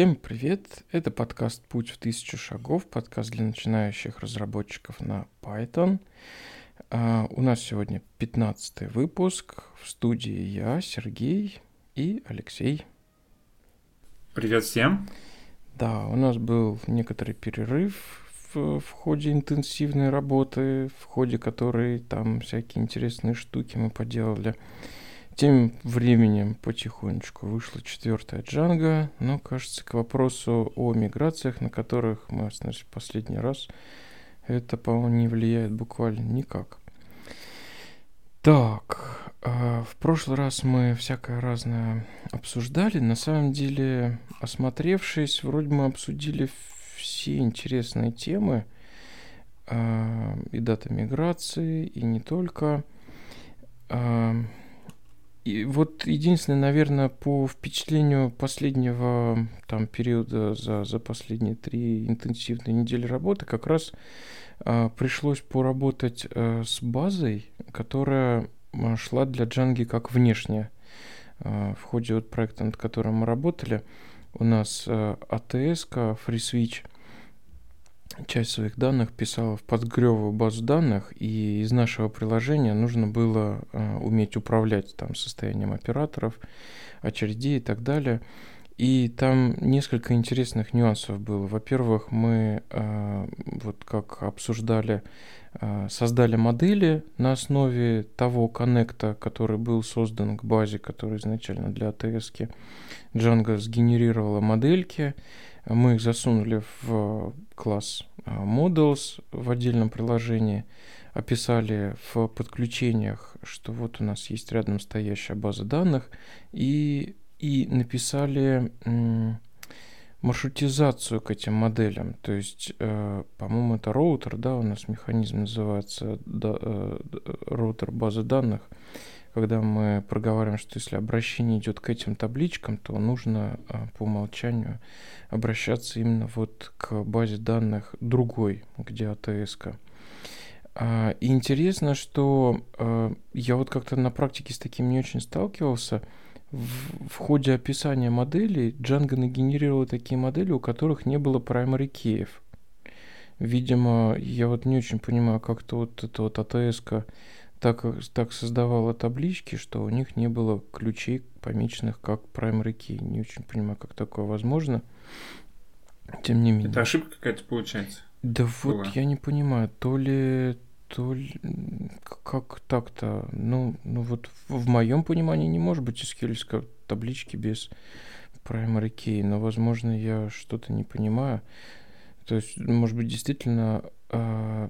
Всем привет! Это подкаст «Путь в тысячу шагов», подкаст для начинающих разработчиков на Python. Uh, у нас сегодня 15 выпуск. В студии я, Сергей и Алексей. Привет всем! Да, у нас был некоторый перерыв в, в ходе интенсивной работы, в ходе которой там всякие интересные штуки мы поделали. Тем временем потихонечку вышла четвертая Джанга, но, кажется, к вопросу о миграциях, на которых мы остановились в последний раз, это, по-моему, не влияет буквально никак. Так, э, в прошлый раз мы всякое разное обсуждали. На самом деле, осмотревшись, вроде мы обсудили все интересные темы. Э, и дата миграции, и не только. Э, и вот единственное, наверное, по впечатлению последнего там периода за, за последние три интенсивные недели работы, как раз а, пришлось поработать а, с базой, которая а, шла для Джанги как внешняя. А, в ходе вот проекта, над которым мы работали, у нас а, ATS, FreeSwitch, часть своих данных писала в подгревую базу данных, и из нашего приложения нужно было э, уметь управлять там состоянием операторов, очередей и так далее. И там несколько интересных нюансов было. Во-первых, мы э, вот как обсуждали, э, создали модели на основе того коннекта, который был создан к базе, который изначально для. -ки. Django сгенерировала модельки, мы их засунули в класс а, Models в отдельном приложении, описали в подключениях, что вот у нас есть рядом стоящая база данных, и, и написали маршрутизацию к этим моделям. То есть, э, по-моему, это роутер, да, у нас механизм называется да, э, роутер базы данных когда мы проговариваем, что если обращение идет к этим табличкам, то нужно а, по умолчанию обращаться именно вот к базе данных другой, где АТС. -ка. А, и интересно, что а, я вот как-то на практике с таким не очень сталкивался. В, в ходе описания моделей Django нагенерировала такие модели, у которых не было primary кейов. Видимо, я вот не очень понимаю, как-то вот эта вот АТС так, так создавала таблички, что у них не было ключей, помеченных как primary key. Не очень понимаю, как такое возможно. Тем не менее. Это ошибка какая-то получается? Да была. вот я не понимаю, то ли то ли как так-то, ну, ну вот в, в моем понимании не может быть SQL таблички без primary key, но, возможно, я что-то не понимаю. То есть, может быть, действительно э,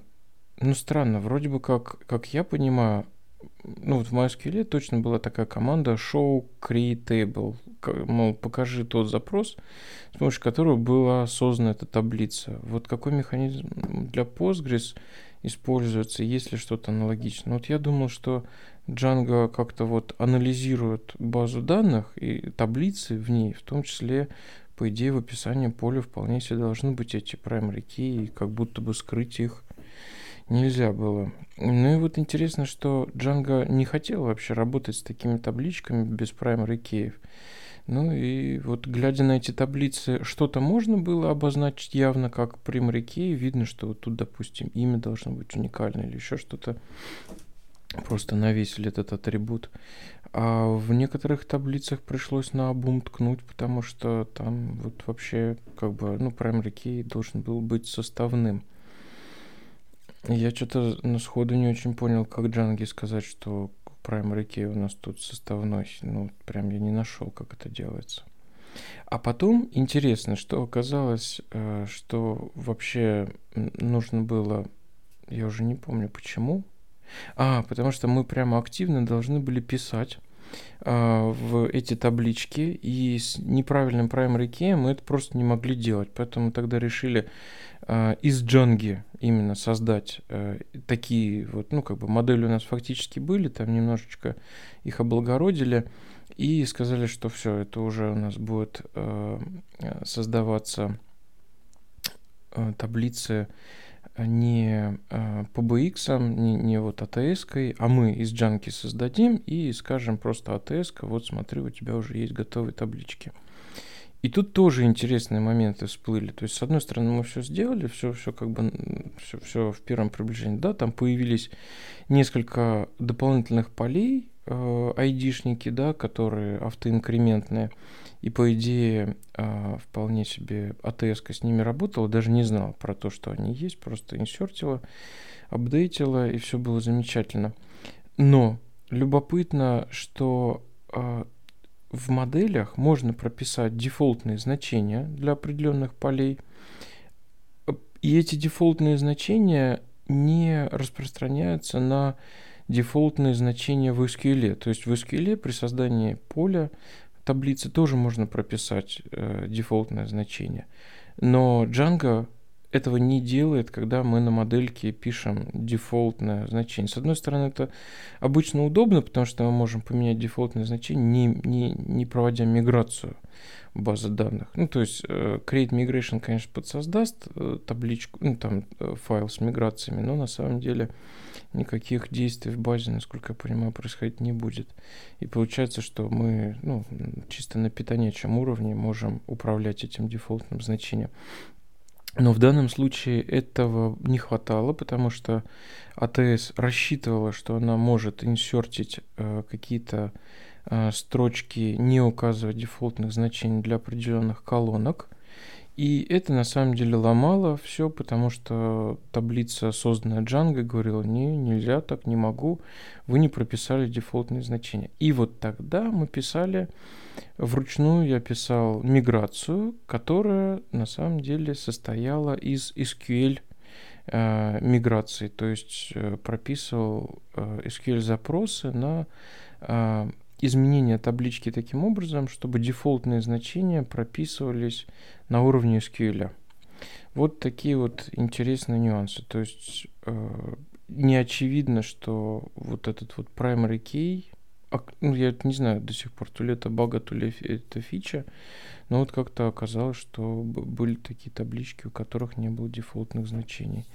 ну, странно, вроде бы как, как я понимаю, ну, вот в MySQL точно была такая команда show creatable, мол, покажи тот запрос, с помощью которого была создана эта таблица. Вот какой механизм для Postgres используется, есть ли что-то аналогичное. Вот я думал, что Django как-то вот анализирует базу данных и таблицы в ней, в том числе, по идее, в описании поля вполне себе должны быть эти primary key, и как будто бы скрыть их нельзя было. Ну и вот интересно, что Django не хотел вообще работать с такими табличками без primary кейов. Ну и вот глядя на эти таблицы, что-то можно было обозначить явно как primary key. Видно, что вот тут, допустим, имя должно быть уникальное или еще что-то. Просто навесили этот атрибут. А в некоторых таблицах пришлось на обум ткнуть, потому что там вот вообще как бы, ну, primary key должен был быть составным. Я что-то на сходу не очень понял, как Джанги сказать, что Primary Key у нас тут составной. Ну, прям я не нашел, как это делается. А потом интересно, что оказалось, э, что вообще нужно было, я уже не помню почему. А, потому что мы прямо активно должны были писать в эти таблички, и с неправильным primary key мы это просто не могли делать. Поэтому тогда решили а, из Джанги именно создать э, такие вот, ну, как бы модели у нас фактически были, там немножечко их облагородили и сказали, что все, это уже у нас будет э, создаваться э, таблицы не по BX, не, не вот ATS, а мы из Джанки создадим и скажем просто ATS, вот смотри, у тебя уже есть готовые таблички. И тут тоже интересные моменты всплыли. То есть, с одной стороны, мы все сделали, все, все как бы, все, все в первом приближении. Да, там появились несколько дополнительных полей, э, айдишники, да, которые автоинкрементные. И по идее э, вполне себе АТС с ними работала, даже не знала про то, что они есть, просто инсертила, апдейтила, и все было замечательно. Но любопытно, что э, в моделях можно прописать дефолтные значения для определенных полей, и эти дефолтные значения не распространяются на дефолтные значения в SQL. То есть в SQL при создании поля таблицы тоже можно прописать э, дефолтное значение. Но Django этого не делает, когда мы на модельке пишем дефолтное значение. С одной стороны, это обычно удобно, потому что мы можем поменять дефолтное значение, не, не, не проводя миграцию базы данных. Ну, то есть э, Create Migration, конечно, подсоздаст э, табличку, ну, там э, файл с миграциями, но на самом деле никаких действий в базе, насколько я понимаю, происходить не будет. И получается, что мы ну, чисто на питонечем уровне можем управлять этим дефолтным значением. Но в данном случае этого не хватало, потому что АТС рассчитывала, что она может инсертить э, какие-то э, строчки, не указывая дефолтных значений для определенных колонок. И это на самом деле ломало все, потому что таблица, созданная Django, говорила, не, нельзя так, не могу, вы не прописали дефолтные значения. И вот тогда мы писали Вручную я писал миграцию, которая на самом деле состояла из SQL э, миграции, то есть э, прописывал э, SQL запросы на э, изменение таблички таким образом, чтобы дефолтные значения прописывались на уровне SQL. Вот такие вот интересные нюансы. То есть э, не очевидно, что вот этот вот primary key а, ну, я не знаю до сих пор, то ли это бага, то ли это фича, но вот как-то оказалось, что были такие таблички, у которых не было дефолтных значений.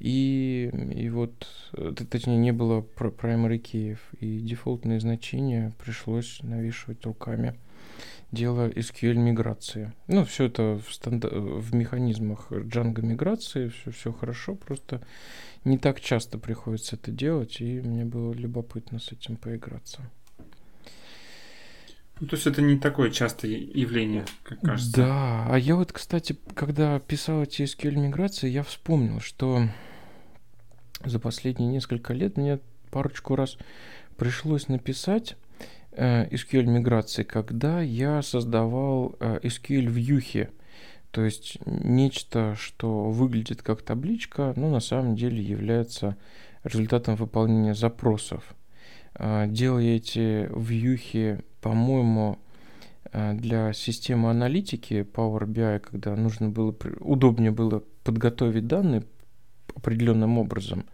И, и вот, э, точнее, не было primary key, и дефолтные значения пришлось навешивать руками делая SQL миграции. Ну, все это в, станда- в механизмах Django миграции, все хорошо, просто не так часто приходится это делать, и мне было любопытно с этим поиграться. Ну, то есть это не такое частое явление, как кажется. Да, а я вот, кстати, когда писал эти SQL миграции, я вспомнил, что за последние несколько лет мне парочку раз пришлось написать э, SQL миграции, когда я создавал э, SQL вьюхи. То есть нечто, что выглядит как табличка, но на самом деле является результатом выполнения запросов. Э, делая эти вьюхи по-моему, э, для системы аналитики Power BI, когда нужно было, удобнее было подготовить данные определенным образом,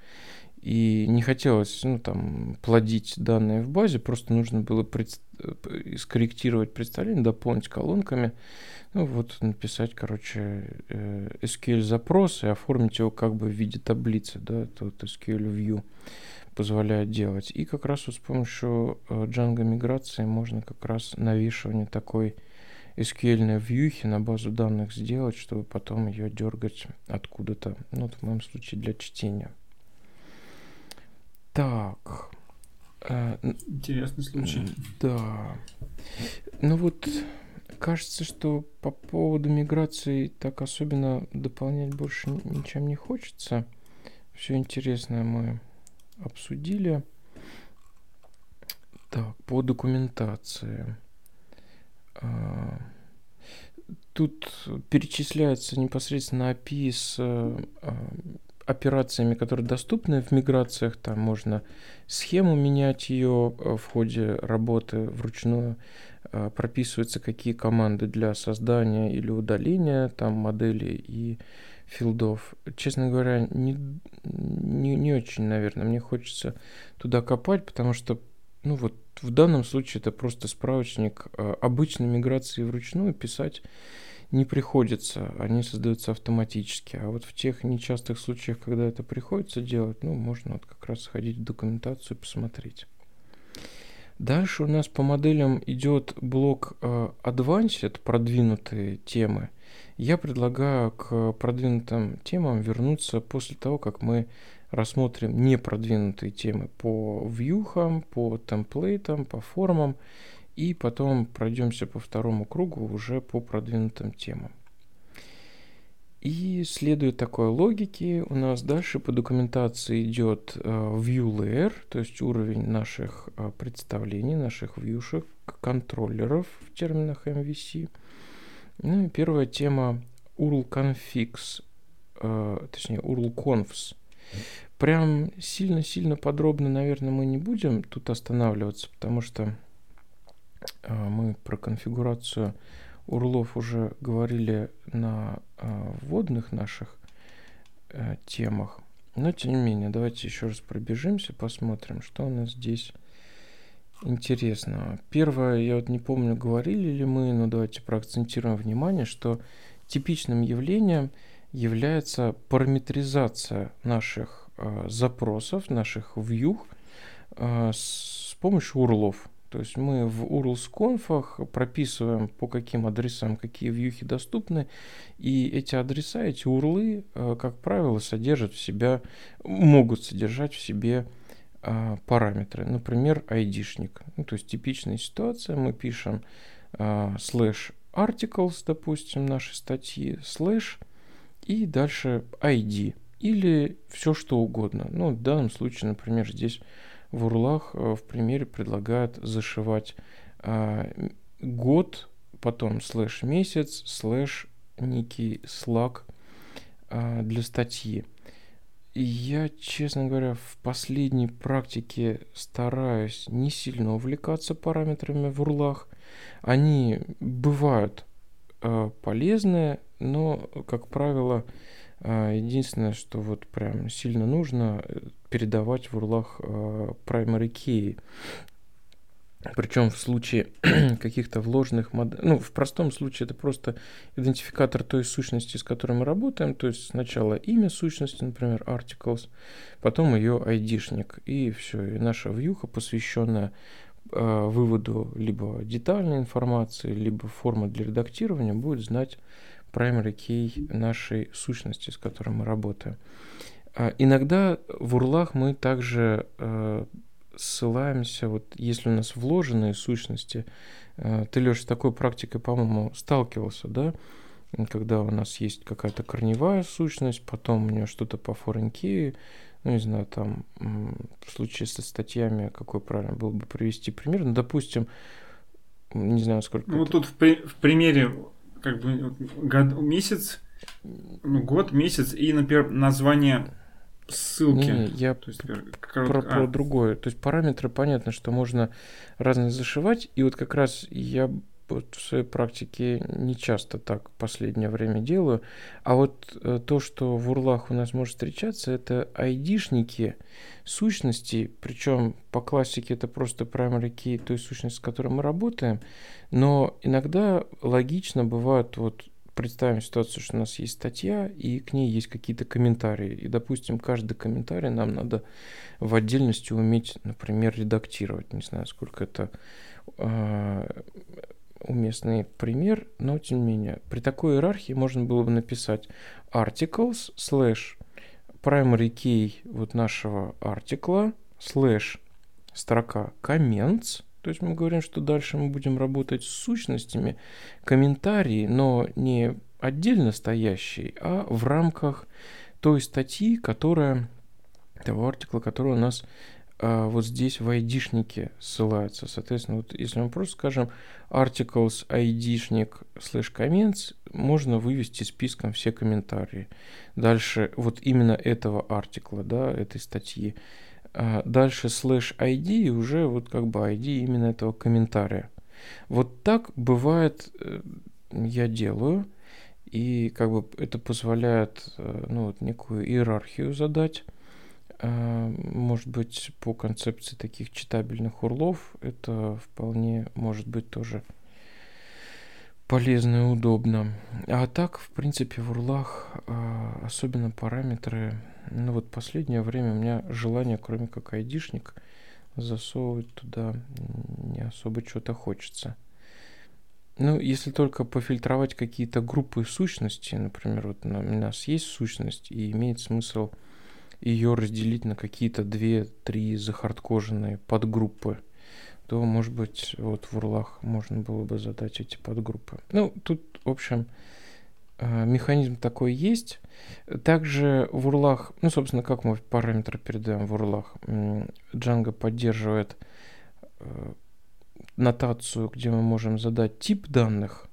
и не хотелось ну, там, плодить данные в базе, просто нужно было пред... Э, скорректировать представление, дополнить колонками, ну вот написать, короче, э, SQL запрос и оформить его как бы в виде таблицы, да, это SQL View позволяет делать. И как раз вот с помощью э, Django миграции можно как раз навешивание такой SQL вьюхи на базу данных сделать, чтобы потом ее дергать откуда-то, ну, в моем случае для чтения. Так. Э, Интересный случай. Да. Ну вот, кажется, что по поводу миграции так особенно дополнять больше ничем не хочется. Все интересное мы обсудили. Так, по документации. А, тут перечисляется непосредственно API с а, операциями, которые доступны в миграциях. Там можно схему менять ее а, в ходе работы вручную. Прописываются какие команды для создания или удаления там модели и филдов. Честно говоря, не, не, не очень, наверное, мне хочется туда копать, потому что, ну вот, в данном случае это просто справочник. А, обычной миграции вручную писать не приходится, они создаются автоматически. А вот в тех нечастых случаях, когда это приходится делать, ну, можно вот как раз сходить в документацию и посмотреть. Дальше у нас по моделям идет блок э, Advanced, продвинутые темы. Я предлагаю к продвинутым темам вернуться после того, как мы рассмотрим непродвинутые темы по вьюхам, по темплейтам, по формам, и потом пройдемся по второму кругу уже по продвинутым темам. И следуя такой логике, у нас дальше по документации идет э, view layer, то есть уровень наших э, представлений, наших вьюшек, контроллеров в терминах MVC. Ну и первая тема URL configs, э, точнее URL confs. Прям сильно-сильно подробно, наверное, мы не будем тут останавливаться, потому что мы про конфигурацию Урлов уже говорили на э, вводных наших э, темах. Но тем не менее, давайте еще раз пробежимся, посмотрим, что у нас здесь интересного. Первое, я вот не помню, говорили ли мы, но давайте проакцентируем внимание, что типичным явлением является параметризация наших э, запросов, наших вьюх э, с помощью урлов. То есть мы в URLs-конфах прописываем, по каким адресам какие вьюхи доступны, и эти адреса, эти урлы, э, как правило, содержат в себя, могут содержать в себе э, параметры. Например, айдишник. Ну, то есть типичная ситуация, мы пишем э, slash articles, допустим, нашей статьи, slash, и дальше ID, или все что угодно. Ну, в данном случае, например, здесь в урлах э, в примере предлагают зашивать а, год, потом слэш месяц, слэш некий слаг а, для статьи. Я, честно говоря, в последней практике стараюсь не сильно увлекаться параметрами в урлах. Они бывают э, полезные, но, как правило, э, единственное, что вот прям сильно нужно, передавать в урлах э, primary key. Причем в случае каких-то вложенных моделей, ну, в простом случае это просто идентификатор той сущности, с которой мы работаем, то есть сначала имя сущности, например, articles, потом ее айдишник, и все, и наша вьюха, посвященная э, выводу либо детальной информации, либо формы для редактирования, будет знать primary key нашей сущности, с которой мы работаем. А, иногда в урлах мы также э, ссылаемся, вот если у нас вложенные сущности, э, ты, Леша, с такой практикой, по-моему, сталкивался, да? Когда у нас есть какая-то корневая сущность, потом у нее что-то по key, ну, не знаю, там, в случае со статьями, какой правильно было бы привести пример, ну, допустим, не знаю, сколько... Ну, это... тут в, при, в примере, как бы, год, месяц, ну, год, месяц и, например, название ссылки. Не, я То есть, про, про, про а. другое. То есть параметры понятно, что можно разные зашивать. И вот как раз я вот в своей практике не часто так в последнее время делаю. А вот э, то, что в урлах у нас может встречаться, это айдишники сущности, причем по классике это просто primary key той сущности, с которой мы работаем, но иногда логично бывает вот представим ситуацию, что у нас есть статья, и к ней есть какие-то комментарии. И, допустим, каждый комментарий нам надо в отдельности уметь, например, редактировать. Не знаю, сколько это э, уместный пример, но тем не менее. При такой иерархии можно было бы написать articles slash primary key вот нашего артикла slash строка comments – то есть мы говорим, что дальше мы будем работать с сущностями, комментарии, но не отдельно стоящие, а в рамках той статьи, которая, того артикла, который у нас а, вот здесь в айдишнике ссылается. Соответственно, вот если мы просто скажем articles айдишник slash comments, можно вывести списком все комментарии. Дальше вот именно этого артикла, да, этой статьи. А дальше слэш ID и уже вот как бы ID именно этого комментария. Вот так бывает, э, я делаю, и как бы это позволяет э, ну, вот некую иерархию задать. А, может быть, по концепции таких читабельных урлов это вполне может быть тоже полезно и удобно. А так, в принципе, в урлах а, особенно параметры ну вот последнее время у меня желание, кроме как айдишник, засовывать туда не особо что-то хочется. Ну, если только пофильтровать какие-то группы сущности, например, вот у нас есть сущность, и имеет смысл ее разделить на какие-то две-три захардкоженные подгруппы, то, может быть, вот в урлах можно было бы задать эти подгруппы. Ну, тут, в общем, механизм такой есть. Также в урлах, ну, собственно, как мы параметры передаем в урлах, Django поддерживает э, нотацию, где мы можем задать тип данных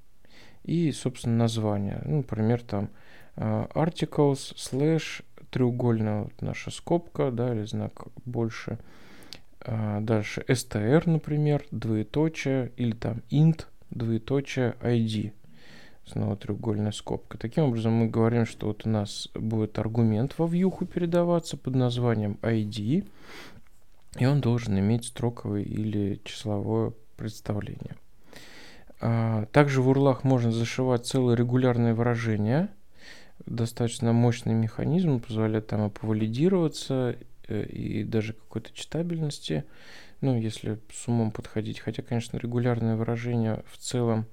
и, собственно, название. Ну, например, там э, articles slash треугольная вот наша скобка, да, или знак больше. Дальше str, например, двоеточие, или там int, двоеточие id. Снова треугольная скобка. Таким образом, мы говорим, что вот у нас будет аргумент во вьюху передаваться под названием id, и он должен иметь строковое или числовое представление. А, также в урлах можно зашивать целые регулярные выражения. Достаточно мощный механизм, позволяет там и повалидироваться, э, и даже какой-то читабельности, ну, если с умом подходить. Хотя, конечно, регулярное выражение в целом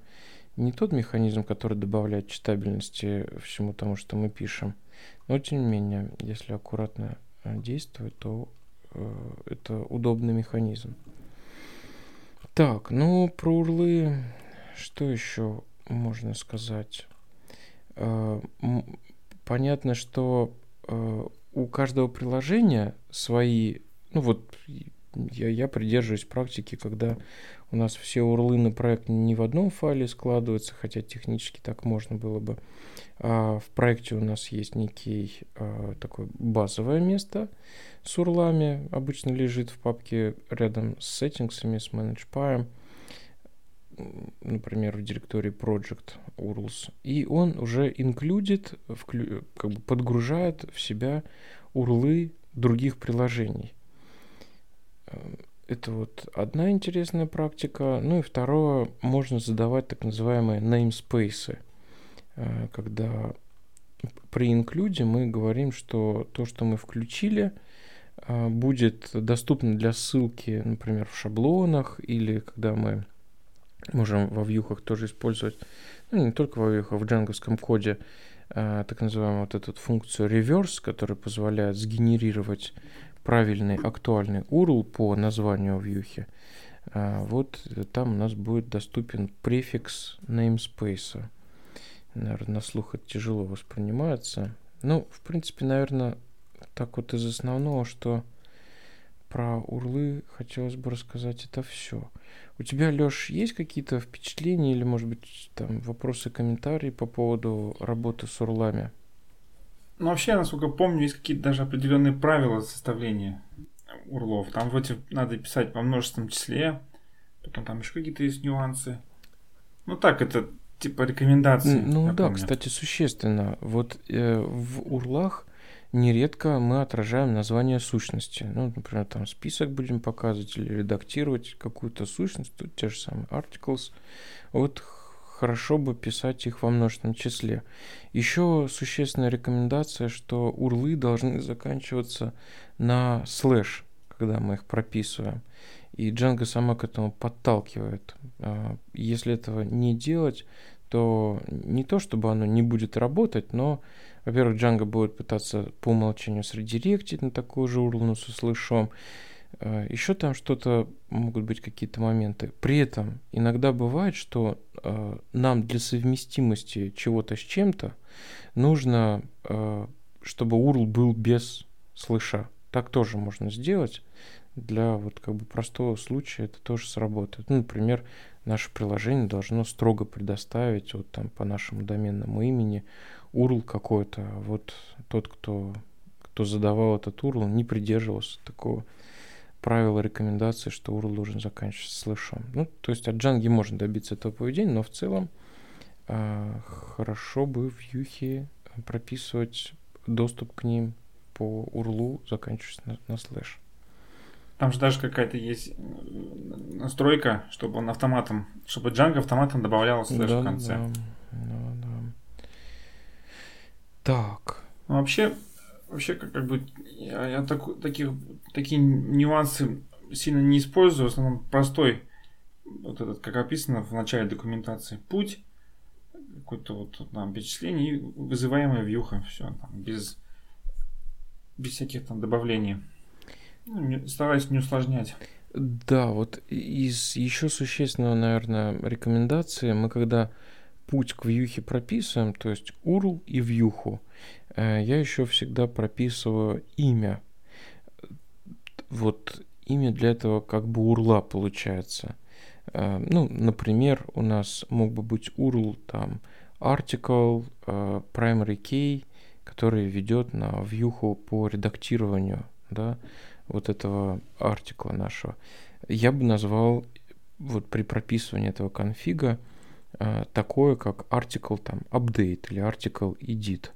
не тот механизм, который добавляет читабельности всему тому, что мы пишем. Но, тем не менее, если аккуратно э, действовать, то э, это удобный механизм. Так, ну про урлы что еще можно сказать? Э, понятно, что э, у каждого приложения свои, ну вот я, я придерживаюсь практики, когда у нас все урлы на проект не в одном файле складываются, хотя технически так можно было бы. А в проекте у нас есть некий а, такое базовое место с урлами, обычно лежит в папке рядом с сеттингсами, с ManagePy, например, в директории Project URLs. И он уже included, как бы подгружает в себя урлы других приложений. Это вот одна интересная практика. Ну и второе, можно задавать так называемые namespace, э, когда при инклюде мы говорим, что то, что мы включили, э, будет доступно для ссылки, например, в шаблонах, или когда мы можем во вьюхах тоже использовать, ну не только во вьюхах, в джанговском коде, э, так называемую вот эту функцию reverse, которая позволяет сгенерировать правильный актуальный URL по названию вьюхи, а, вот там у нас будет доступен префикс namespace. Наверное, на слух это тяжело воспринимается. Ну, в принципе, наверное, так вот из основного, что про урлы хотелось бы рассказать это все. У тебя, Леш, есть какие-то впечатления или, может быть, там вопросы, комментарии по поводу работы с урлами? Ну, вообще, насколько помню, есть какие-то даже определенные правила составления урлов. Там вроде надо писать во множественном числе, потом там еще какие-то есть нюансы. Ну так, это типа рекомендации. Ну да, помню. кстати, существенно. Вот э, в урлах нередко мы отражаем название сущности. Ну, например, там список будем показывать или редактировать какую-то сущность, тут те же самые articles. Вот хорошо бы писать их во множественном числе. Еще существенная рекомендация, что урлы должны заканчиваться на слэш, когда мы их прописываем. И Django сама к этому подталкивает. А, если этого не делать, то не то, чтобы оно не будет работать, но, во-первых, Django будет пытаться по умолчанию средиректить на такую же URL со слышом, Еще там что-то могут быть какие-то моменты. При этом иногда бывает, что э, нам для совместимости чего-то с чем-то нужно, э, чтобы URL был без слыша. Так тоже можно сделать. Для вот как бы простого случая это тоже сработает. Ну, например, наше приложение должно строго предоставить вот там по нашему доменному имени URL какой-то. Вот тот, кто, кто задавал этот URL, не придерживался такого правила рекомендации, что URL должен заканчиваться слышом. Ну, то есть от Django можно добиться этого поведения, но в целом э, хорошо бы в Юхе прописывать доступ к ним по URL, заканчивающийся на, на слэш. Там же даже какая-то есть настройка, чтобы он автоматом, чтобы Django автоматом добавлял слэш да, в конце. Да, да, да. Так. Ну, вообще, вообще как, как бы я, я так, таких, такие нюансы сильно не использую, в основном простой, вот этот, как описано в начале документации, путь, какое-то вот там перечисление и вызываемая вьюха, все, там, без, без всяких там добавлений. Ну, стараюсь не усложнять. Да, вот из еще существенного, наверное, рекомендации, мы когда путь к вьюхе прописываем, то есть URL и вьюху, я еще всегда прописываю имя. Вот имя для этого как бы урла получается. Э, ну, например, у нас мог бы быть URL там article э, primary key, который ведет на вьюху по редактированию, да, вот этого артикла нашего. Я бы назвал вот при прописывании этого конфига э, такое, как article там update или article edit.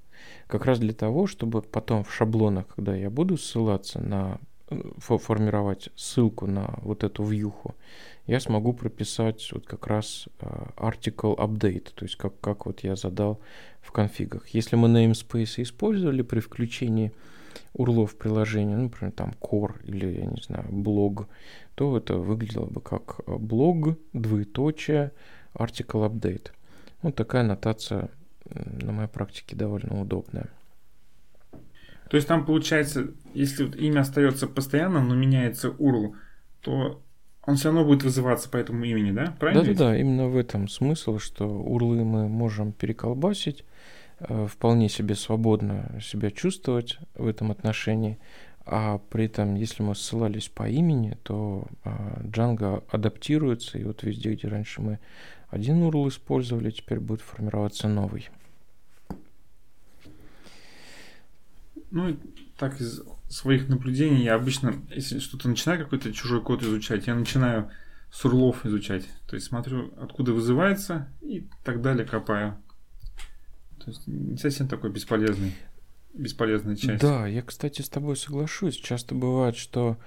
Как раз для того, чтобы потом в шаблонах, когда я буду ссылаться на э, формировать ссылку на вот эту вьюху, я смогу прописать вот как раз э, article update, то есть как, как вот я задал в конфигах. Если мы namespace использовали при включении урлов приложения, ну, например, там core или, я не знаю, блог, то это выглядело бы как э, блог, двоеточие, article update. Вот такая аннотация на моей практике довольно удобная. То есть там получается, если вот имя остается постоянным, но меняется URL, то он все равно будет вызываться по этому имени, да? Правильно? Да-да-да, именно в этом смысл, что урлы мы можем переколбасить, Э, вполне себе свободно себя чувствовать в этом отношении. А при этом, если мы ссылались по имени, то а, Django адаптируется, и вот везде, где раньше мы один URL использовали, теперь будет формироваться новый. Ну, так из своих наблюдений я обычно, если что-то начинаю какой-то чужой код изучать, я начинаю с урлов изучать. То есть смотрю, откуда вызывается и так далее копаю. То есть не совсем такой бесполезный, бесполезная часть. Да, я, кстати, с тобой соглашусь. Часто бывает, что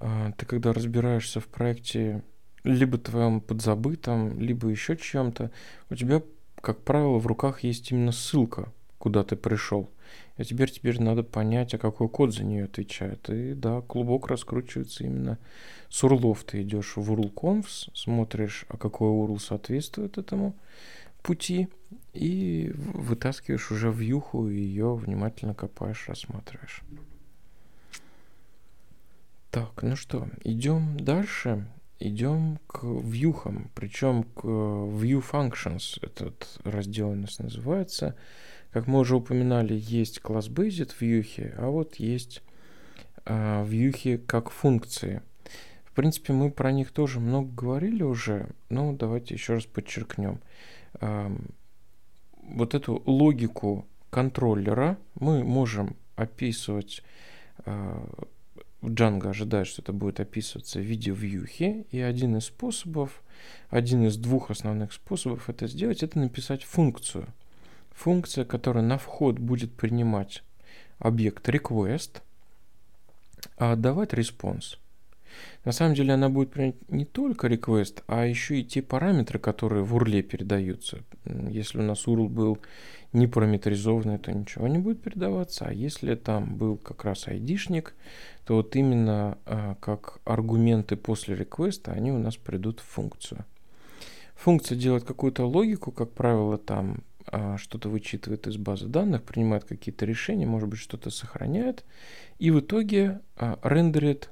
э, ты когда разбираешься в проекте либо твоем подзабытом, либо еще чем-то, у тебя, как правило, в руках есть именно ссылка, куда ты пришел. А теперь теперь надо понять, а какой код за нее отвечает. И да, клубок раскручивается именно с урлов. Ты идешь в URL-conf, смотришь, а какой URL соответствует этому пути, и вытаскиваешь уже в юху, ее внимательно копаешь, рассматриваешь. Так, ну что, идем дальше. Идем к вьюхам, причем к view functions, этот раздел у нас называется. Как мы уже упоминали, есть класс based в вьюхе, а вот есть а, вьюхи как функции. В принципе, мы про них тоже много говорили уже, но давайте еще раз подчеркнем вот эту логику контроллера мы можем описывать а, в Django ожидает, что это будет описываться в виде вьюхи, и один из способов, один из двух основных способов это сделать, это написать функцию. Функция, которая на вход будет принимать объект request, а отдавать response. На самом деле она будет принять не только request, а еще и те параметры, которые в URL передаются. Если у нас URL был не параметризованный, то ничего не будет передаваться. А если там был как раз айдишник, то вот именно а, как аргументы после request они у нас придут в функцию. Функция делает какую-то логику, как правило, там что-то вычитывает из базы данных, принимает какие-то решения, может быть, что-то сохраняет, и в итоге а, рендерит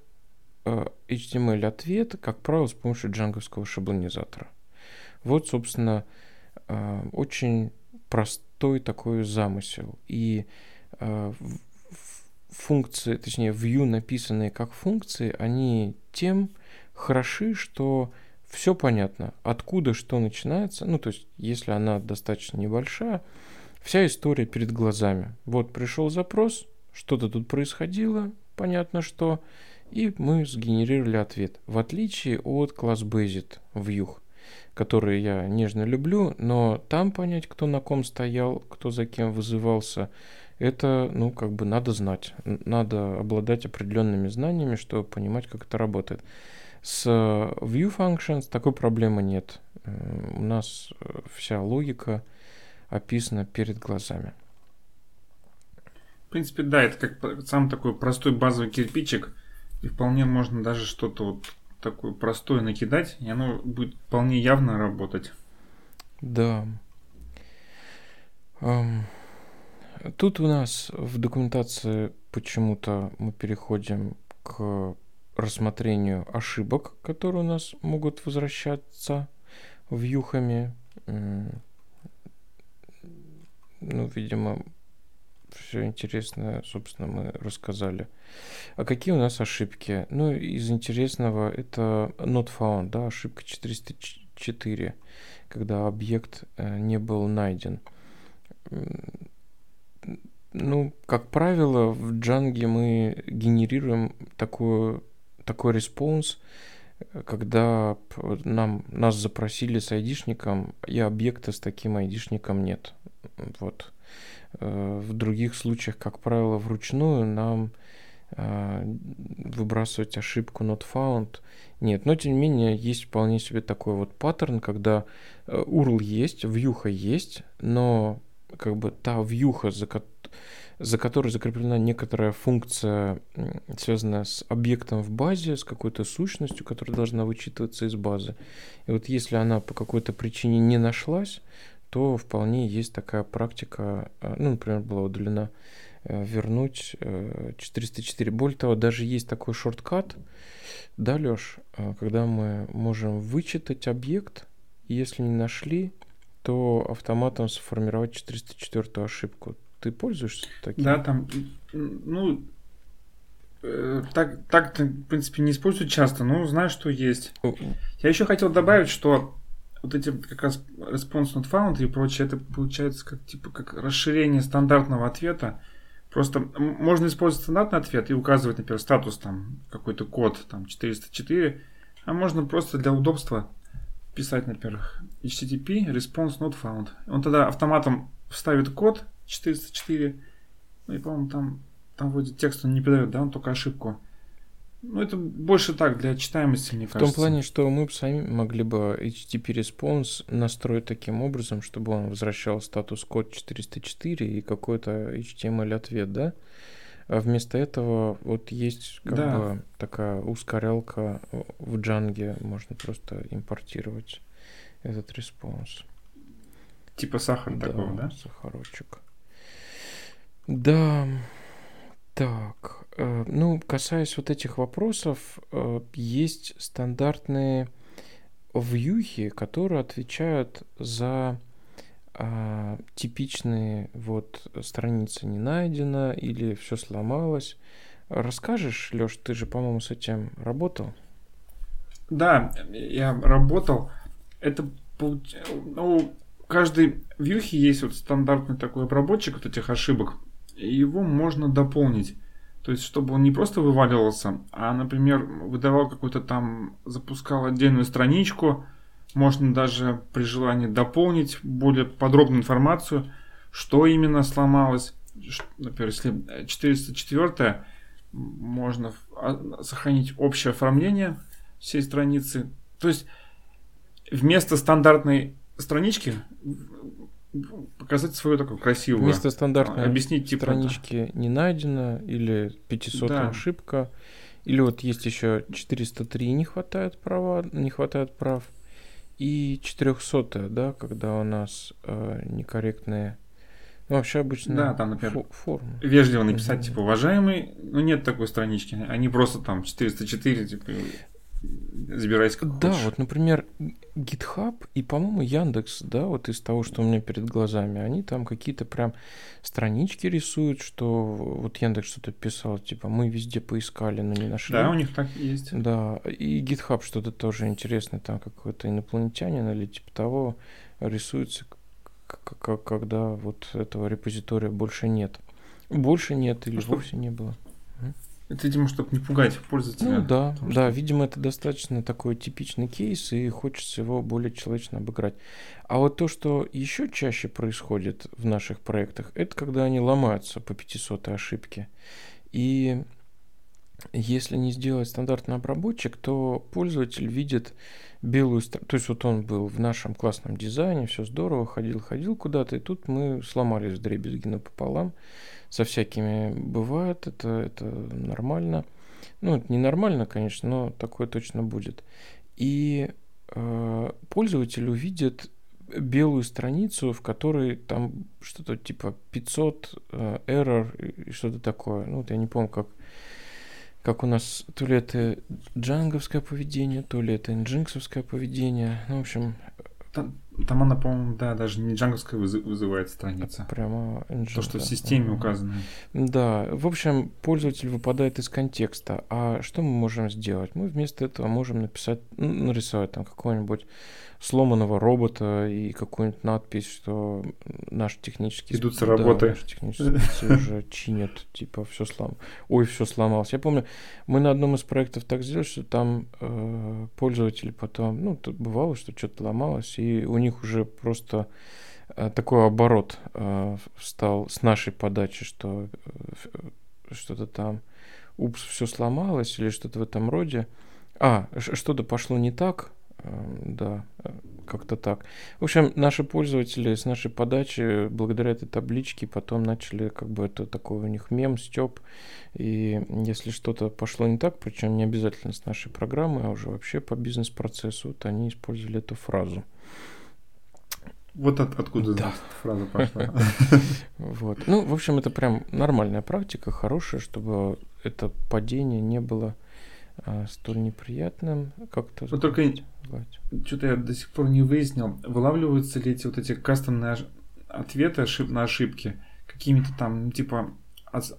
HTML-ответ, как правило, с помощью джанговского шаблонизатора. Вот, собственно, а, очень простой такой замысел. И а, функции, точнее, view, написанные как функции, они тем хороши, что все понятно, откуда что начинается. Ну, то есть, если она достаточно небольшая, вся история перед глазами. Вот пришел запрос, что-то тут происходило, понятно что, и мы сгенерировали ответ. В отличие от класс Based View, который я нежно люблю, но там понять, кто на ком стоял, кто за кем вызывался, это, ну, как бы надо знать. Надо обладать определенными знаниями, чтобы понимать, как это работает. С View Functions такой проблемы нет. У нас э, вся логика описана перед глазами. В принципе, да, это как сам такой простой базовый кирпичик – И вполне можно даже что-то вот такое простое накидать, и оно будет вполне явно работать. Да. Тут у нас в документации почему-то мы переходим к рассмотрению ошибок, которые у нас могут возвращаться вьюхами. Ну, видимо, все интересное, собственно, мы рассказали. А какие у нас ошибки? Ну, из интересного это not found, да, ошибка 404, когда объект э, не был найден. Ну, как правило, в Django мы генерируем такую, такой response, когда нам, нас запросили с айдишником, и объекта с таким айдишником нет. Вот. Э, в других случаях, как правило, вручную нам э, выбрасывать ошибку not found нет. Но, тем не менее, есть вполне себе такой вот паттерн, когда URL э, есть, вьюха есть, но как бы та вьюха, за, за которой закреплена некоторая функция, связанная с объектом в базе, с какой-то сущностью, которая должна вычитываться из базы. И вот если она по какой-то причине не нашлась, то вполне есть такая практика, э, ну, например, была удалена э, вернуть 404. Э, Более того, даже есть такой шорткат, да, Леш, когда мы можем вычитать объект, если не нашли, то автоматом сформировать 404 ошибку. Ты пользуешься таким? Да, там, ну, так, так в принципе, не использую часто, но знаю, что есть. Я еще хотел добавить, что вот эти как раз response not found и прочее, это получается как типа как расширение стандартного ответа. Просто можно использовать стандартный ответ и указывать, например, статус там какой-то код там 404, а можно просто для удобства писать, например, HTTP response not found. Он тогда автоматом вставит код 404, ну и, по-моему, там, там вроде текст он не передает, да, он только ошибку. Ну, это больше так, для читаемости, мне в кажется. В том плане, что мы бы сами могли бы HTTP response настроить таким образом, чтобы он возвращал статус код 404 и какой-то HTML ответ, да? А вместо этого вот есть как да. бы такая ускорялка в джанге, можно просто импортировать этот response. Типа сахар да, такого, да? сахарочек. Да, так, э, ну, касаясь вот этих вопросов, э, есть стандартные вьюхи, которые отвечают за а, типичные вот страница не найдена или все сломалось. Расскажешь, Леш, ты же, по-моему, с этим работал? Да, я работал. Это ну, каждый вьюхи есть вот стандартный такой обработчик вот этих ошибок его можно дополнить. То есть, чтобы он не просто вываливался, а, например, выдавал какую-то там, запускал отдельную страничку, можно даже при желании дополнить более подробную информацию, что именно сломалось. Например, если 404 можно а, сохранить общее оформление всей страницы. То есть вместо стандартной странички показать свою такую красивую. Вместо стандартной объяснить типа странички не найдено или 500 да. ошибка. Или вот есть еще 403 не хватает права, не хватает прав. И 400, да, когда у нас э, некорректные ну, вообще обычно да, там, например, формы. Вежливо написать, типа, уважаемый, ну нет такой странички. Они просто там 404, типа, забирайся как Да, хочешь. вот, например, GitHub и, по-моему, Яндекс, да, вот из того, что у меня перед глазами, они там какие-то прям странички рисуют, что вот Яндекс что-то писал, типа, мы везде поискали, но не нашли. Да, у них так есть. Да, и GitHub что-то тоже интересное, там какой-то инопланетянин или типа того рисуется, когда вот этого репозитория больше нет. Больше нет или ну, вовсе не было. Это, видимо, чтобы не пугать пользователя. Ну да, что... да, видимо, это достаточно такой типичный кейс, и хочется его более человечно обыграть. А вот то, что еще чаще происходит в наших проектах, это когда они ломаются по 500 ошибке. И если не сделать стандартный обработчик, то пользователь видит белую сторону. То есть вот он был в нашем классном дизайне, все здорово, ходил, ходил куда-то, и тут мы сломались в дребезги напополам. пополам со всякими бывает, это, это нормально. Ну, это ненормально, конечно, но такое точно будет. И э, пользователь увидит белую страницу, в которой там что-то типа 500 э, error и что-то такое. Ну, вот я не помню, как, как у нас, то ли это джанговское поведение, то ли это нджинксовское поведение. Ну, в общем, там, там она, по-моему, да, даже не джанговская вызывает страница. Прямо engine, То, что да. в системе указано. Да, в общем, пользователь выпадает из контекста. А что мы можем сделать? Мы вместо этого можем написать, ну, нарисовать там какого-нибудь сломанного робота и какую-нибудь надпись, что наш технический Идут с да, работы. наши технические уже чинят, типа все слом, ой, все сломалось. Я помню, мы на одном из проектов так сделали, что там э, пользователи потом, ну, тут бывало, что что-то ломалось, и у них уже просто э, такой оборот э, стал с нашей подачи, что э, что-то там, упс, все сломалось или что-то в этом роде. А, что-то пошло не так, да, э, как-то так. В общем, наши пользователи с нашей подачи, благодаря этой табличке, потом начали, как бы это такой у них мем, степ. И если что-то пошло не так, причем не обязательно с нашей программой, а уже вообще по бизнес-процессу, вот они использовали эту фразу. Вот от- откуда Да. фраза пошла. Вот. Ну, в общем, это прям нормальная практика, хорошая, чтобы это падение не было а, столь неприятным. Как-то Вот только. Что-то я до сих пор не выяснил, вылавливаются ли эти вот эти кастомные ответы ошиб- на ошибки какими-то там, ну, типа, от-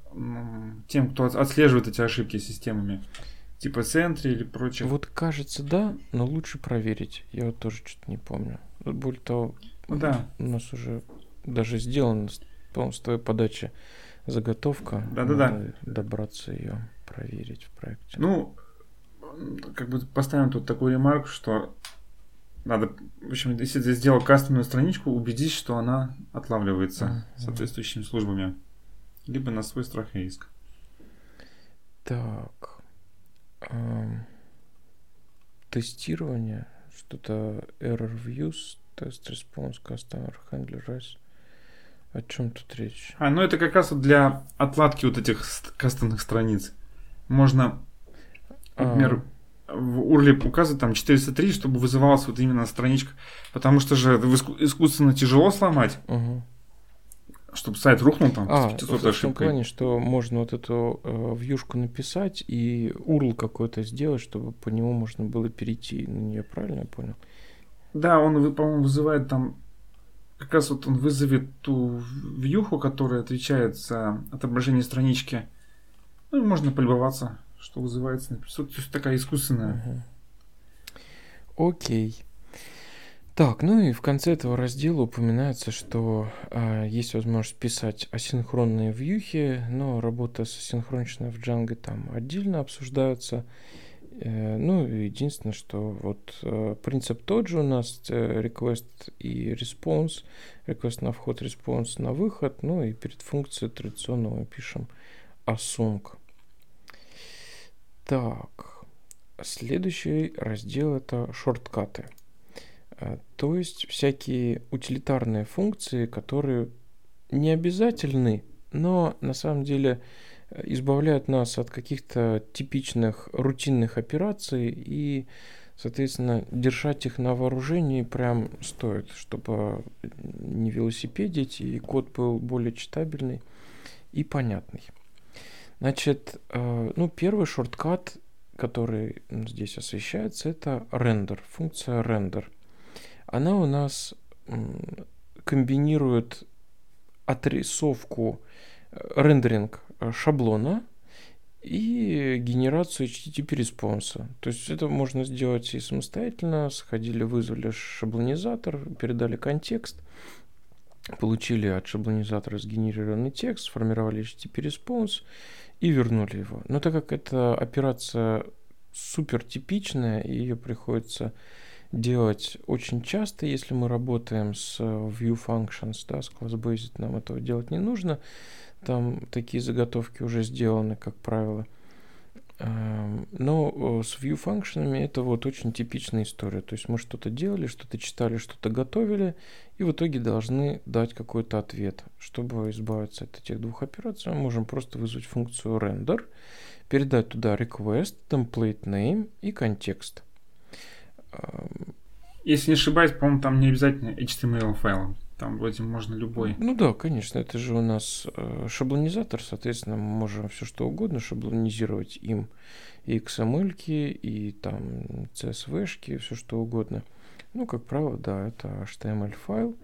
тем, кто от- отслеживает эти ошибки системами, типа Сентри или прочее. Вот кажется, да, но лучше проверить. Я вот тоже что-то не помню. Более того, Ну да, у нас уже даже сделана, по-моему, с твоей подачи заготовка. Да-да-да. Добраться ее проверить в проекте. ну, как бы поставим тут такую ремарку, что надо, в общем, если ты сделал кастомную страничку, убедись, что она отлавливается Мгм. соответствующими службами. Либо на свой страх и риск. Так. ам, тестирование. Что-то error views, test response, customer handler res. О чем тут речь? А, ну это как раз вот для отладки вот этих ст- кастомных страниц. Можно, например, в URL указывать там 403, чтобы вызывалась вот именно страничка. Потому что же искусственно тяжело сломать, А, мгм. чтобы сайт рухнул там А, с 500 в ошибкой. плане, что можно вот эту э, вьюшку написать и URL какой-то сделать, чтобы по нему можно было перейти на нее, правильно я понял? Да, он, по-моему, вызывает там... Как раз вот он вызовет ту вьюху, которая отвечает за отображение странички. Ну, и можно полюбоваться, что вызывается на 500. То есть такая искусственная. Мгм. Окей. Так, ну и в конце этого раздела упоминается, что а, есть возможность писать асинхронные вьюхи, но работа с асинхроничной в Django там отдельно обсуждается. Э, ну, единственное, что вот э, принцип тот же у нас, э, request и response, request на вход, response на выход, ну и перед функцией традиционно мы пишем async. Так, следующий раздел это шорткаты. Э, То есть всякие утилитарные функции, которые не обязательны, но на самом деле э, избавляют нас от каких-то типичных рутинных операций и, соответственно, держать их на вооружении прям стоит, чтобы не велосипедить и код был более читабельный и понятный. Значит, э, ну, первый шорткат, который здесь освещается, это рендер, функция рендер. Она у нас комбинирует отрисовку, э, рендеринг э, шаблона и генерацию HTTP респонса. То есть это можно сделать и самостоятельно. Сходили, вызвали шаблонизатор, передали контекст, получили от шаблонизатора сгенерированный текст, сформировали HTTP response и вернули его. Но так как эта операция супер типичная, и ее приходится делать очень часто, если мы работаем с view functions, да, с class-based, нам этого делать не нужно. Там такие заготовки уже сделаны, как правило. Эм, но с view функционами это вот очень типичная история. То есть мы что-то делали, что-то читали, что-то готовили, и в итоге должны дать какой-то ответ. Чтобы избавиться от этих двух операций, мы можем просто вызвать функцию render, передать туда request, template name и контекст. Эм, Если не ошибаюсь, по-моему, там не обязательно HTML файл. Там вроде можно любой. Ну да, конечно, это же у нас э, шаблонизатор, соответственно, мы можем все что угодно шаблонизировать им. И XML, и там CSV, все что угодно. Ну, как правило, да, это HTML файл.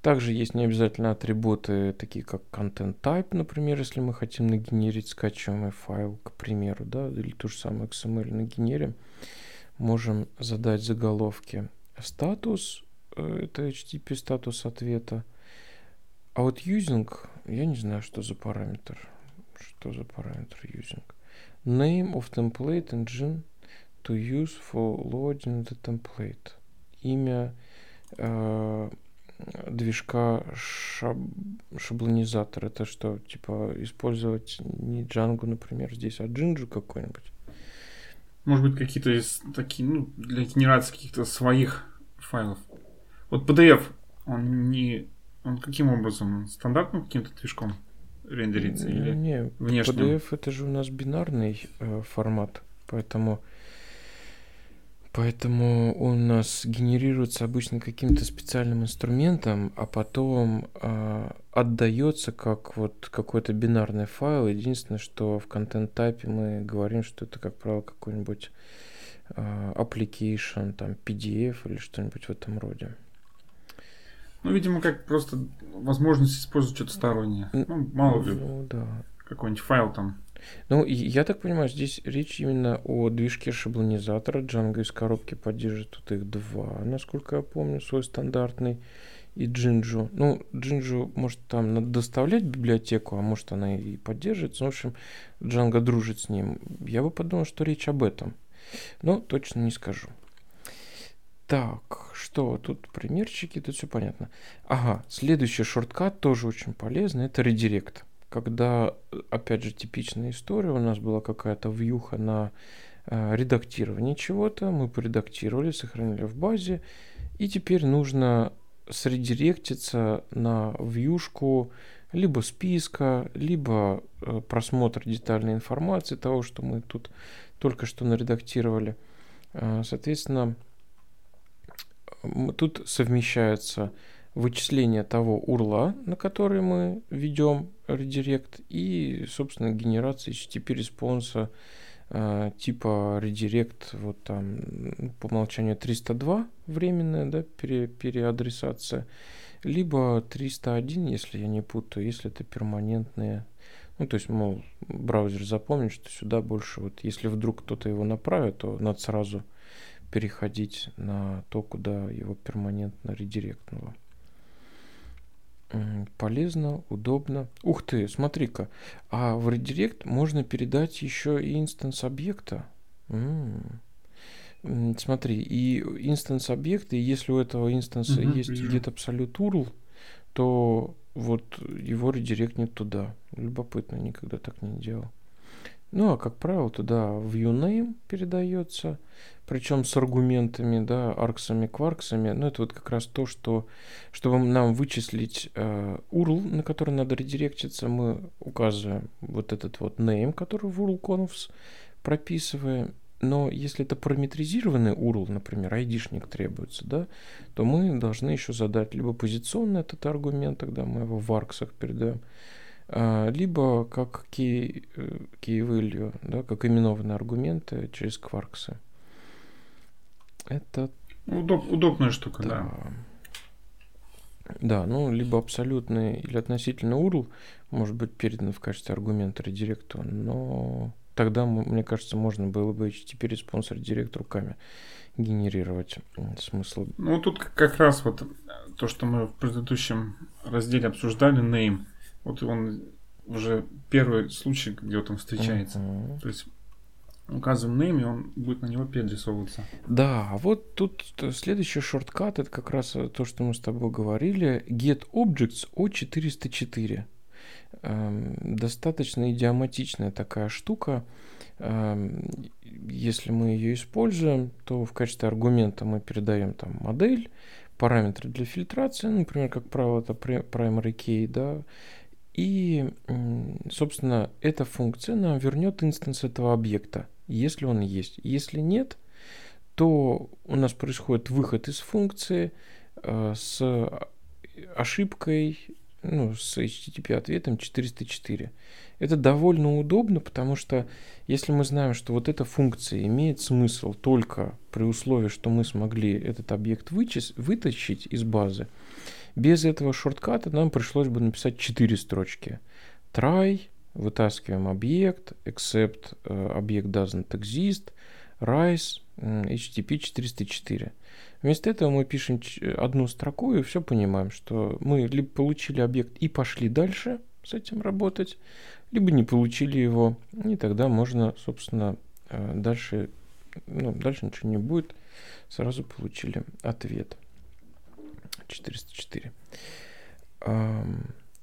Также есть не обязательно атрибуты, такие как content type, например, если мы хотим нагенерить скачиваемый файл, к примеру, да, или то же самое XML нагенерим. Можем задать заголовки статус, это HTTP статус ответа. А вот using, я не знаю, что за параметр. Что за параметр using? Name of template engine to use for loading the template. Имя э, движка шаб, шаблонизатор. Это что, типа, использовать не Django, например, здесь, а Jinju какой-нибудь? Может быть, какие-то из такие, ну, для генерации каких-то своих файлов. Вот PDF, он не... Он каким образом? Стандартным каким-то движком рендерится? Или не, внешним? PDF это же у нас бинарный э, формат, поэтому... Поэтому он у нас генерируется обычно каким-то специальным инструментом, а потом э, отдается как вот какой-то бинарный файл. Единственное, что в контент-тайпе мы говорим, что это, как правило, какой-нибудь э, application, там PDF или что-нибудь в этом роде. Ну, видимо, как просто возможность использовать что-то стороннее. Ну, мало ли. Ну, да. Какой-нибудь файл там. Ну, я так понимаю, здесь речь именно о движке шаблонизатора. Django из коробки поддерживает тут их два, насколько я помню, свой стандартный и Jinju. Ну, Jinju может там надо доставлять библиотеку, а может она и поддерживается. Ну, в общем, Django дружит с ним. Я бы подумал, что речь об этом. Но точно не скажу. Так, что тут примерчики, тут все понятно. Ага, следующий шорткат тоже очень полезный, это редирект. Когда, опять же, типичная история, у нас была какая-то вьюха на э, редактирование чего-то, мы поредактировали, сохранили в базе, и теперь нужно средиректиться на вьюшку либо списка, либо э, просмотр детальной информации того, что мы тут только что наредактировали. Э, соответственно, Тут совмещается вычисление того урла, на который мы ведем редирект, и, собственно, генерация HTTP респонса э, типа редирект, вот там по умолчанию 302 временная, да, пере, переадресация, либо 301, если я не путаю, если это перманентные. Ну, то есть, мол, браузер запомнит, что сюда больше, вот если вдруг кто-то его направит, то надо сразу переходить на то, куда его перманентно редиректнуло. Полезно, удобно. Ух ты, смотри-ка. А в редирект можно передать еще и инстанс объекта. М-м. Смотри, и инстанс объекта, и если у этого инстанса угу, есть где-то абсолют URL, то вот его редиректнет туда. Любопытно, никогда так не делал. Ну, а как правило, туда viewName передается, причем с аргументами, да, арксами, кварксами. Ну, это вот как раз то, что, чтобы нам вычислить э, URL, на который надо редиректиться, мы указываем вот этот вот name, который в URL-confs прописываем. Но если это параметризированный URL, например, айдишник требуется, да, то мы должны еще задать либо позиционный этот аргумент, тогда мы его в арксах передаем, либо как key, э, key value, да, как именованные аргументы через кварксы. Это... Удоб, удобная штука, да. да. Да, ну, либо абсолютный или относительно URL может быть передан в качестве аргумента редиректу, но тогда, мне кажется, можно было бы HTTP response redirect руками генерировать смысл. Ну, тут как раз вот то, что мы в предыдущем разделе обсуждали, name – вот он уже первый случай, где вот он встречается. Uh-huh. То есть указываем name, и он будет на него перерисовываться. Да, а вот тут следующий shortcut, это как раз то, что мы с тобой говорили. Get object or 404. Эм, достаточно идиоматичная такая штука. Эм, если мы ее используем, то в качестве аргумента мы передаем там модель, параметры для фильтрации, ну, например, как правило, это primary key, да, и, собственно, эта функция нам вернет инстанс этого объекта, если он есть. Если нет, то у нас происходит выход из функции э, с ошибкой, ну, с HTTP ответом 404. Это довольно удобно, потому что если мы знаем, что вот эта функция имеет смысл только при условии, что мы смогли этот объект вычесть, вытащить из базы, без этого шортката нам пришлось бы написать 4 строчки. Try, вытаскиваем объект, except uh, объект doesn't exist, rise, HTTP 404. Вместо этого мы пишем одну строку и все понимаем, что мы либо получили объект и пошли дальше с этим работать, либо не получили его, и тогда можно, собственно, э, дальше, ну, дальше ничего не будет, сразу получили ответ. 404.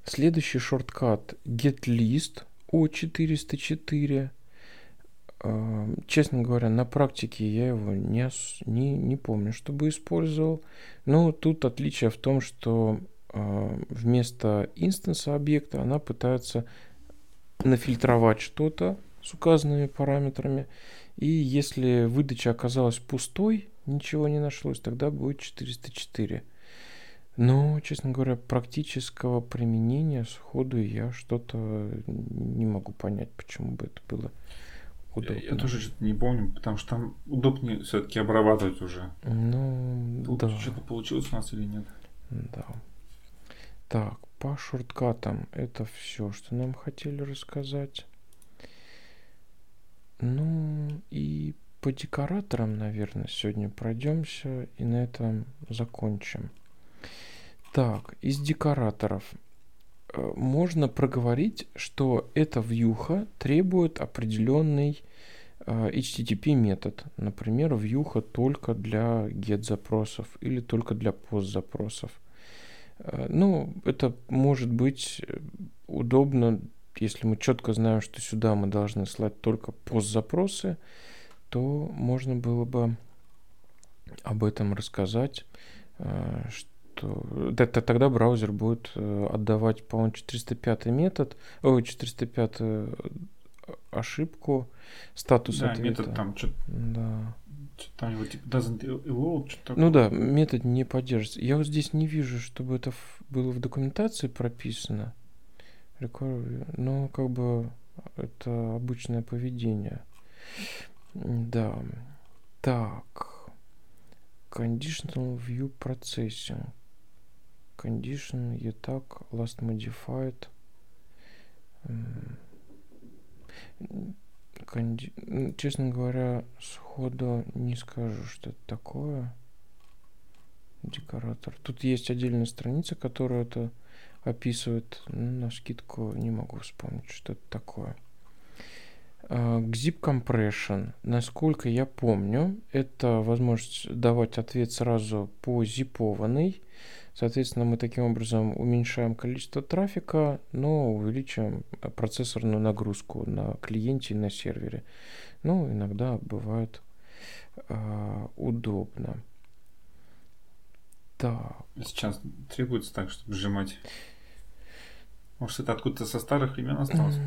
Следующий шорткат getlist O404. Честно говоря, на практике я его не, не, не помню, чтобы использовал. Но тут отличие в том, что вместо инстанса объекта она пытается нафильтровать что-то с указанными параметрами. И если выдача оказалась пустой, ничего не нашлось, тогда будет 404. Но, честно говоря, практического применения сходу я что-то не могу понять, почему бы это было удобно. Я, я тоже что-то не помню, потому что там удобнее все-таки обрабатывать уже. Ну, Тут да. Что-то получилось у нас или нет? Да. Так, по шорткатам это все, что нам хотели рассказать. Ну и по декораторам, наверное, сегодня пройдемся и на этом закончим. Так, из декораторов э, можно проговорить, что эта вьюха требует определенный э, HTTP метод. Например, вьюха только для get запросов или только для post запросов. Э, ну, это может быть удобно, если мы четко знаем, что сюда мы должны слать только пост запросы, то можно было бы об этом рассказать, что это, тогда браузер будет э, отдавать, по-моему, 405 метод, ой, 405 э, ошибку, статус да, ответа. метод там что-то... Да. Что там его типа doesn't load, что-то Ну да, метод не поддерживается. Я вот здесь не вижу, чтобы это было в документации прописано. Ну, как бы это обычное поведение. Да. Так. Conditional View Processing condition так last modified Конди... Честно говоря, сходу не скажу, что это такое. Декоратор. Тут есть отдельная страница, которая это описывает. Ну, на скидку не могу вспомнить, что это такое. Uh, Zip Compression, насколько я помню, это возможность давать ответ сразу по зипованной Соответственно, мы таким образом уменьшаем количество трафика, но увеличиваем процессорную нагрузку на клиенте и на сервере. Ну, иногда бывает э, удобно. Так. Сейчас требуется так, чтобы сжимать. Может, это откуда-то со старых времен осталось?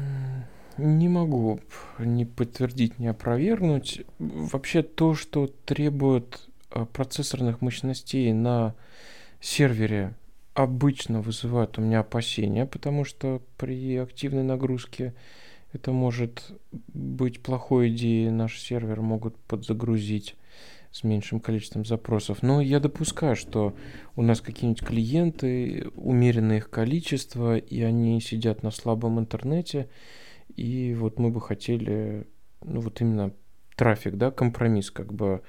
Не могу ни подтвердить, ни опровергнуть. Вообще то, что требует а, процессорных мощностей на сервере обычно вызывает у меня опасения, потому что при активной нагрузке это может быть плохой идеей, наш сервер могут подзагрузить с меньшим количеством запросов. Но я допускаю, что у нас какие-нибудь клиенты, умеренное их количество, и они сидят на слабом интернете, и вот мы бы хотели, ну вот именно трафик, да, компромисс как бы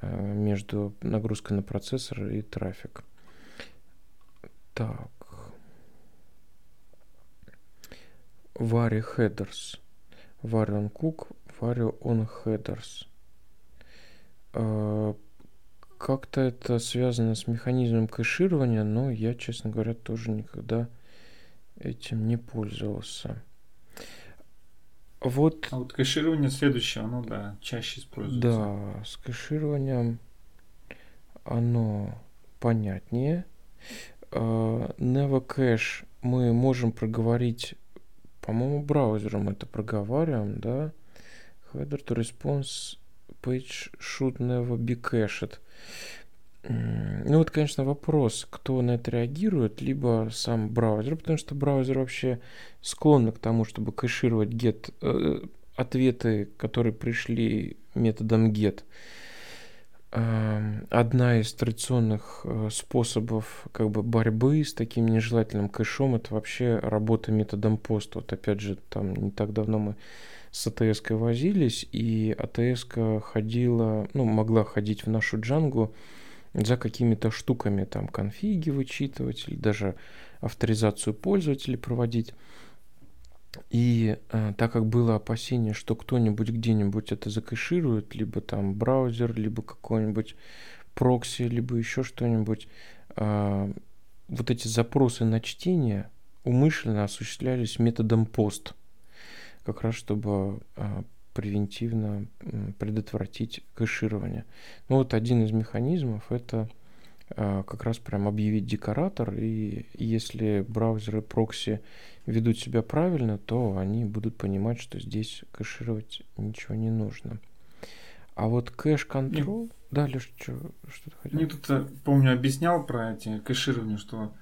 э, между нагрузкой на процессор и трафик. Так. Вари headers. Вари on cook, вари on headers. А, как-то это связано с механизмом кэширования, но я, честно говоря, тоже никогда этим не пользовался. Вот. А вот кэширование следующее, оно, да, чаще используется. Да, с кэшированием оно понятнее. Uh, NevoCache мы можем проговорить, по-моему, браузером это проговариваем, да? Header to response page should never be cached. Ну вот, конечно, вопрос, кто на это реагирует, либо сам браузер, потому что браузер вообще склонен к тому, чтобы кэшировать get э, ответы, которые пришли методом get. Э, одна из традиционных э, способов как бы борьбы с таким нежелательным кэшом это вообще работа методом post. Вот опять же, там не так давно мы с АТС возились, и АТС ходила, ну, могла ходить в нашу джангу за какими-то штуками, там, конфиги вычитывать или даже авторизацию пользователей проводить. И э, так как было опасение, что кто-нибудь где-нибудь это закэширует, либо там браузер, либо какой-нибудь прокси, либо еще что-нибудь, э, вот эти запросы на чтение умышленно осуществлялись методом пост, как раз чтобы э, превентивно предотвратить кэширование. Ну вот один из механизмов это а, как раз прям объявить декоратор, и если браузеры прокси ведут себя правильно, то они будут понимать, что здесь кэшировать ничего не нужно. А вот кэш-контрол... Да, Леш, что, что ты хотел? Я тут, э, помню, объяснял про эти кэширования, что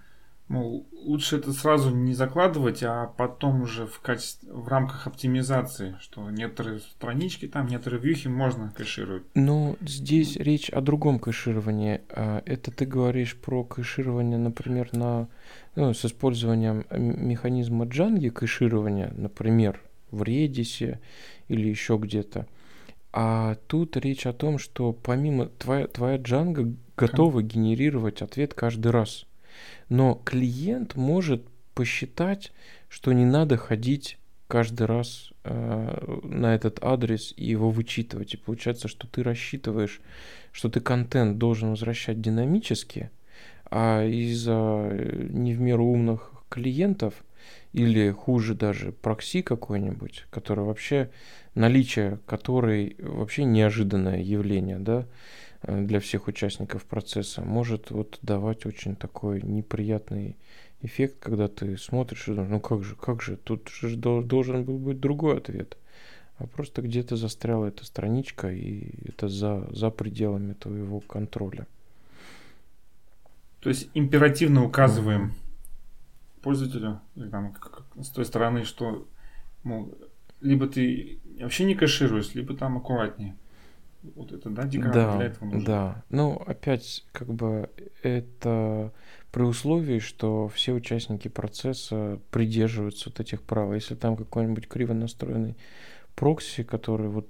Мол, лучше это сразу не закладывать, а потом уже в, качестве, в рамках оптимизации, что некоторые странички там, некоторые вьюхи можно кэшировать. Ну, здесь речь о другом кэшировании. А, это ты говоришь про кэширование, например, на, ну, с использованием механизма джанги кэширования, например, в Redis или еще где-то. А тут речь о том, что помимо твоя, твоя джанга готова генерировать ответ каждый раз. Но клиент может посчитать, что не надо ходить каждый раз э, на этот адрес и его вычитывать. И получается, что ты рассчитываешь, что ты контент должен возвращать динамически, а из-за э, не в меру умных клиентов или хуже даже прокси какой-нибудь, который вообще наличие которой вообще неожиданное явление, да, для всех участников процесса может вот давать очень такой неприятный эффект, когда ты смотришь и думаешь, ну как же, как же, тут же должен был быть другой ответ. А просто где-то застряла эта страничка, и это за, за пределами твоего контроля. То есть императивно указываем mm-hmm. пользователю там, с той стороны, что мол, либо ты вообще не кэшируешь, либо там аккуратнее. Вот это, да, декоратор да, для этого нужен? Да, ну, опять, как бы, это при условии, что все участники процесса придерживаются вот этих правил. Если там какой-нибудь криво настроенный прокси, который вот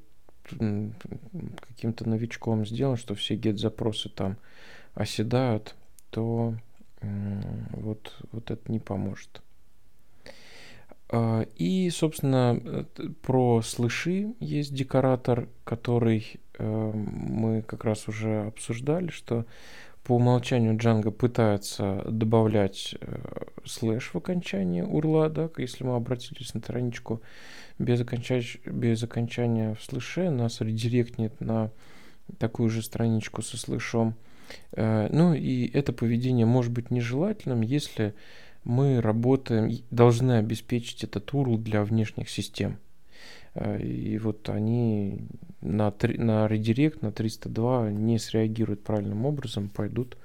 каким-то новичком сделан, что все get-запросы там оседают, то вот, вот это не поможет. А, и, собственно, э, про слыши есть декоратор, который э, мы как раз уже обсуждали, что по умолчанию Django пытается добавлять э, слэш в окончании урла, да, если мы обратились на страничку без, окончач... без окончания в слэше, нас редиректнет на такую же страничку со слэшом. Ну и это поведение может быть нежелательным, если мы работаем, должны обеспечить этот URL для внешних систем. Э, и вот они на, 3, на редирект, на 302 не среагируют правильным образом, пойдут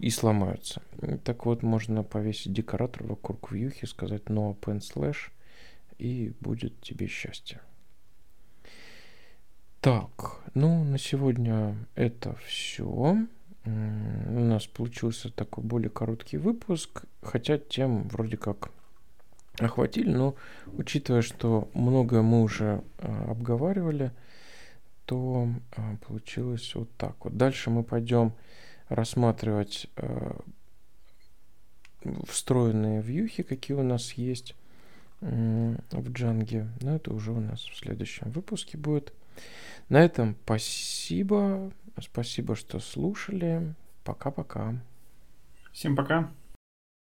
и сломаются. Так вот, можно повесить декоратор вокруг вьюхи, сказать no append slash, и будет тебе счастье. Так, ну на сегодня это все. У нас получился такой более короткий выпуск, хотя тем вроде как охватили, но учитывая, что многое мы уже э, обговаривали, то э, получилось вот так вот. Дальше мы пойдем рассматривать э, встроенные вьюхи, какие у нас есть в джанге. Но это уже у нас в следующем выпуске будет. На этом спасибо. Спасибо, что слушали. Пока-пока. Всем пока.